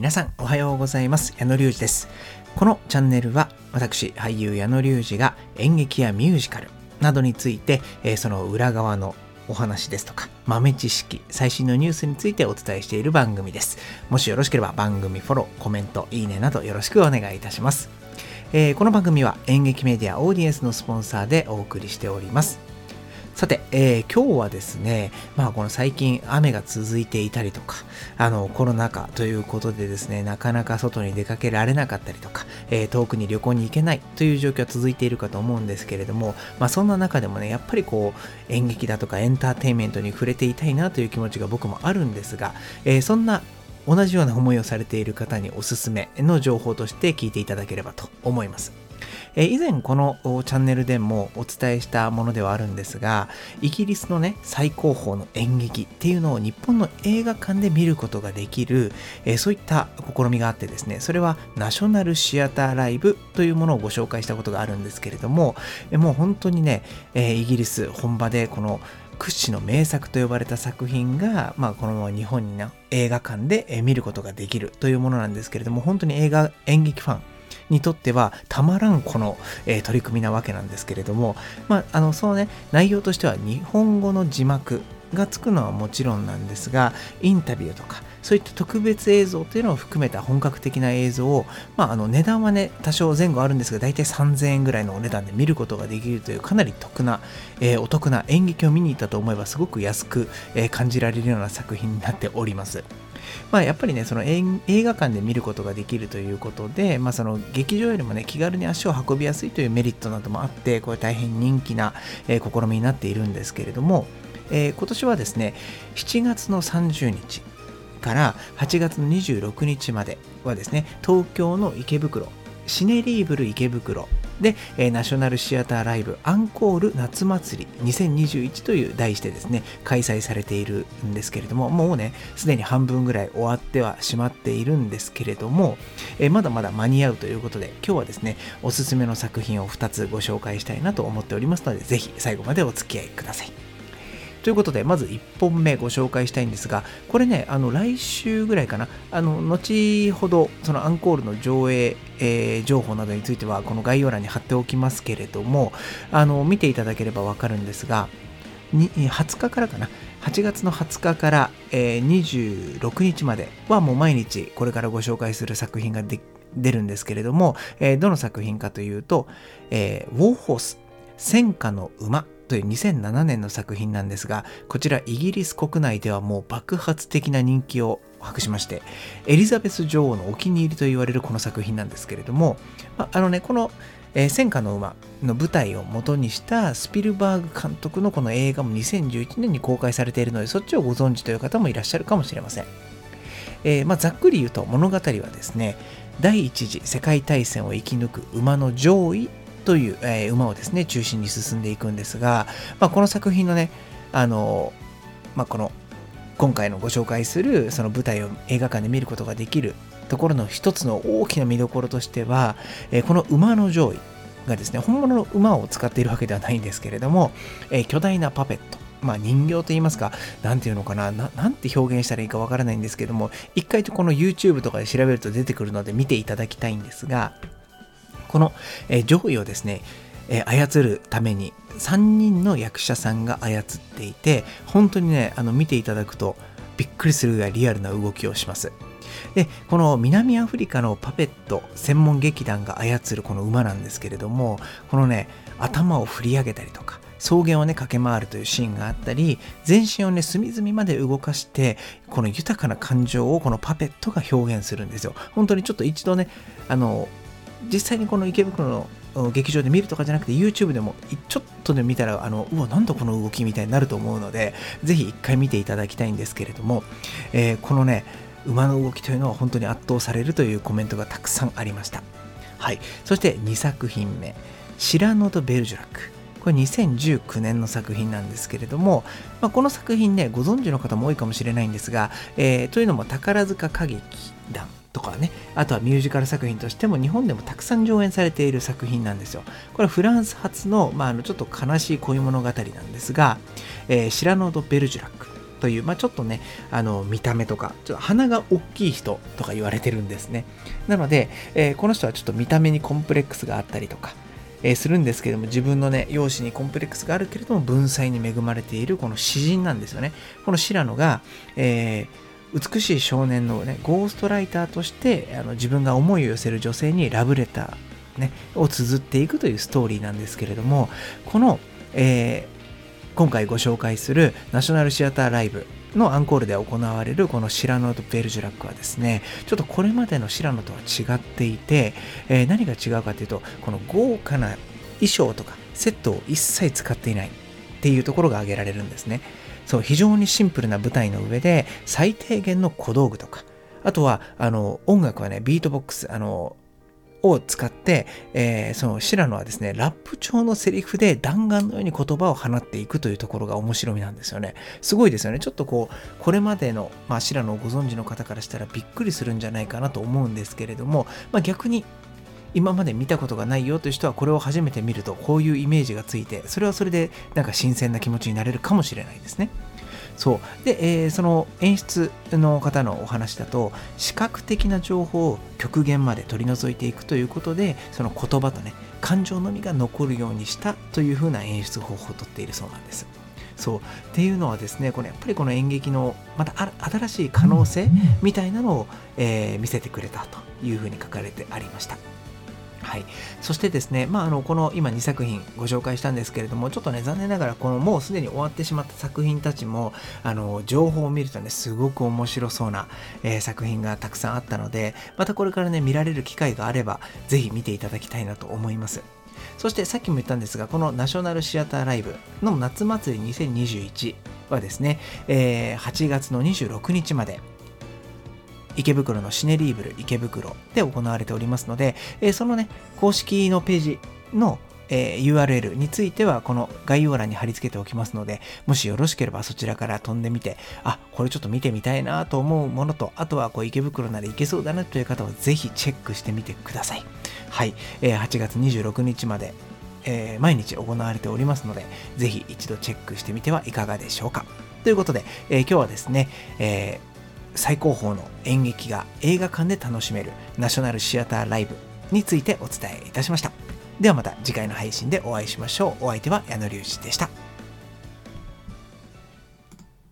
皆さんおはようございます。矢野隆二です。このチャンネルは私俳優矢野隆二が演劇やミュージカルなどについて、えー、その裏側のお話ですとか豆知識最新のニュースについてお伝えしている番組です。もしよろしければ番組フォローコメントいいねなどよろしくお願いいたします、えー、この番組は演劇メディアオーディエンスのスポンサーでお送りしております。さて、えー、今日はですね、まあこの最近雨が続いていたりとか、あのコロナ禍ということでですね、なかなか外に出かけられなかったりとか、えー、遠くに旅行に行けないという状況は続いているかと思うんですけれども、まあそんな中でもね、やっぱりこう演劇だとかエンターテインメントに触れていたいなという気持ちが僕もあるんですが、えー、そんな同じような思いをされている方におすすめの情報として聞いていただければと思います。え以前このチャンネルでもお伝えしたものではあるんですが、イギリスのね、最高峰の演劇っていうのを日本の映画館で見ることができる、えそういった試みがあってですね、それはナショナルシアターライブというものをご紹介したことがあるんですけれども、えもう本当にね、えイギリス本場でこの屈指の名作と呼ばれた作品が、まあ、このまま日本にな映画館で見ることができるというものなんですけれども、本当に映画、演劇ファン、にとってはたまらんこの、えー、取り組みなわけなんですけれども、まあ、あのそのね内容としては日本語の字幕がつくのはもちろんなんですがインタビューとかそういった特別映像というのを含めた本格的な映像を、まあ、あの値段はね多少前後あるんですが大体3000円ぐらいのお値段で見ることができるというかなり得な、えー、お得な演劇を見に行ったと思えばすごく安く、えー、感じられるような作品になっております。まあ、やっぱりね、その映画館で見ることができるということで、まあ、その劇場よりもね、気軽に足を運びやすいというメリットなどもあって、これ大変人気な、えー、試みになっているんですけれども、えー、今年はですね、7月の30日から8月の26日まではですね、東京の池袋、シネリーブル池袋で、え、ナショナルシアターライブアンコール夏祭り2021という題してですね、開催されているんですけれども、もうね、すでに半分ぐらい終わってはしまっているんですけれども、え、まだまだ間に合うということで、今日はですね、おすすめの作品を2つご紹介したいなと思っておりますので、ぜひ最後までお付き合いください。ということで、まず1本目ご紹介したいんですが、これね、あの来週ぐらいかな、あの後ほど、そのアンコールの上映、えー、情報などについては、この概要欄に貼っておきますけれども、あの見ていただければわかるんですが、20日からかな、8月の20日から、えー、26日まではもう毎日これからご紹介する作品が出るんですけれども、えー、どの作品かというと、えー、ウォーホース、戦火の馬という2007年の作品なんですが、こちらイギリス国内ではもう爆発的な人気を博しまして、エリザベス女王のお気に入りと言われるこの作品なんですけれども、ああのね、このえー、戦火の馬の舞台を元にしたスピルバーグ監督のこの映画も2011年に公開されているのでそっちをご存知という方もいらっしゃるかもしれません、えー、まあ、ざっくり言うと物語はですね第一次世界大戦を生き抜く馬の上位という、えー、馬をですね、中心に進んでいくんですが、まあ、この作品のね、あの、まあ、この、今回のご紹介するその舞台を映画館で見ることができるところの一つの大きな見どころとしては、えー、この馬の上位がですね、本物の馬を使っているわけではないんですけれども、えー、巨大なパペット、まあ、人形と言いますか、なんていうのかなな、んて表現したらいいかわからないんですけども、一回とこの YouTube とかで調べると出てくるので見ていただきたいんですが、この、え上位をですね、え操るために3人の役者さんが操っていて本当にねあの見ていただくとびっくりするぐらいリアルな動きをします。でこの南アフリカのパペット専門劇団が操るこの馬なんですけれどもこのね頭を振り上げたりとか草原をね駆け回るというシーンがあったり全身をね隅々まで動かしてこの豊かな感情をこのパペットが表現するんですよ。本当にちょっと一度ねあの実際にこの池袋の劇場で見るとかじゃなくて YouTube でもちょっとで見たらあのうわなんだこの動きみたいになると思うのでぜひ一回見ていただきたいんですけれども、えー、このね馬の動きというのは本当に圧倒されるというコメントがたくさんありました。はい。そして2作品目「シラノとベルジュラック」これ2019年の作品なんですけれども、まあ、この作品ねご存知の方も多いかもしれないんですが、えー、というのも宝塚歌劇団とかね、あとはミュージカル作品としても日本でもたくさん上演されている作品なんですよ。これはフランス発の、まあ、あのちょっと悲しい恋物語なんですが、えー、シラノー・ド・ベルジュラックという、まあ、ちょっとね、あの、見た目とか、ちょっと鼻が大きい人とか言われてるんですね。なので、えー、この人はちょっと見た目にコンプレックスがあったりとか、えー、するんですけども、自分のね、容姿にコンプレックスがあるけれども、文才に恵まれているこの詩人なんですよね。この白野が、えー、美しい少年のね、ゴーストライターとしてあの自分が思いを寄せる女性にラブレター、ね、を綴っていくというストーリーなんですけれども、この、えー、今回ご紹介するナショナルシアターライブのアンコールで行われるこのシラノとベルジュラックはですね、ちょっとこれまでのシラノとは違っていて、えー、何が違うかというと、この豪華な衣装とかセットを一切使っていないっていうところが挙げられるんですね。そう、非常にシンプルな舞台の上で最低限の小道具とか、あとは、あの、音楽はね、ビートボックス、あの、を使って、えー、その白野はですね、ラップ調のセリフで弾丸のように言葉を放っていくというところが面白みなんですよね。すごいですよね。ちょっとこう、これまでの、まあ、白野をご存知の方からしたらびっくりするんじゃないかなと思うんですけれども、まあ、逆に今まで見たことがないよという人はこれを初めて見るとこういうイメージがついてそれはそれでなんか新鮮な気持ちになれるかもしれないですね。そうで、えー、その演出の方のお話だと視覚的な情報を極限まで取り除いていくということでその言葉とね感情のみが残るようにしたというふうな演出方法をとっているそうなんです。そうっていうのはですねこれやっぱりこの演劇のまた新しい可能性みたいなのを、えー、見せてくれたというふうに書かれてありました。はい、そしてですね、まあ、あのこの今2作品ご紹介したんですけれどもちょっとね残念ながらこのもうすでに終わってしまった作品たちもあの情報を見るとねすごく面白そうな、えー、作品がたくさんあったのでまたこれからね見られる機会があればぜひ見ていただきたいなと思います。そしてさっきも言ったんですがこのナショナルシアターライブの夏祭り2021はですね、えー、8月の26日まで池袋のシネリーブル池袋で行われておりますので、えそのね、公式のページのえー、URL についてはこの概要欄に貼り付けておきますので、もしよろしければそちらから飛んでみて、あ、これちょっと見てみたいなと思うものと、あとはこう池袋なら行けそうだなという方はぜひチェックしてみてください。はい、えー、8月26日まで、えー、毎日行われておりますので、ぜひ一度チェックしてみてはいかがでしょうか。ということで、えー、今日はですね、えー最高峰の演劇が映画館で楽しめるナショナルシアターライブについてお伝えいたしました。ではまた次回の配信でお会いしましょう。お相手は矢野隆二でした。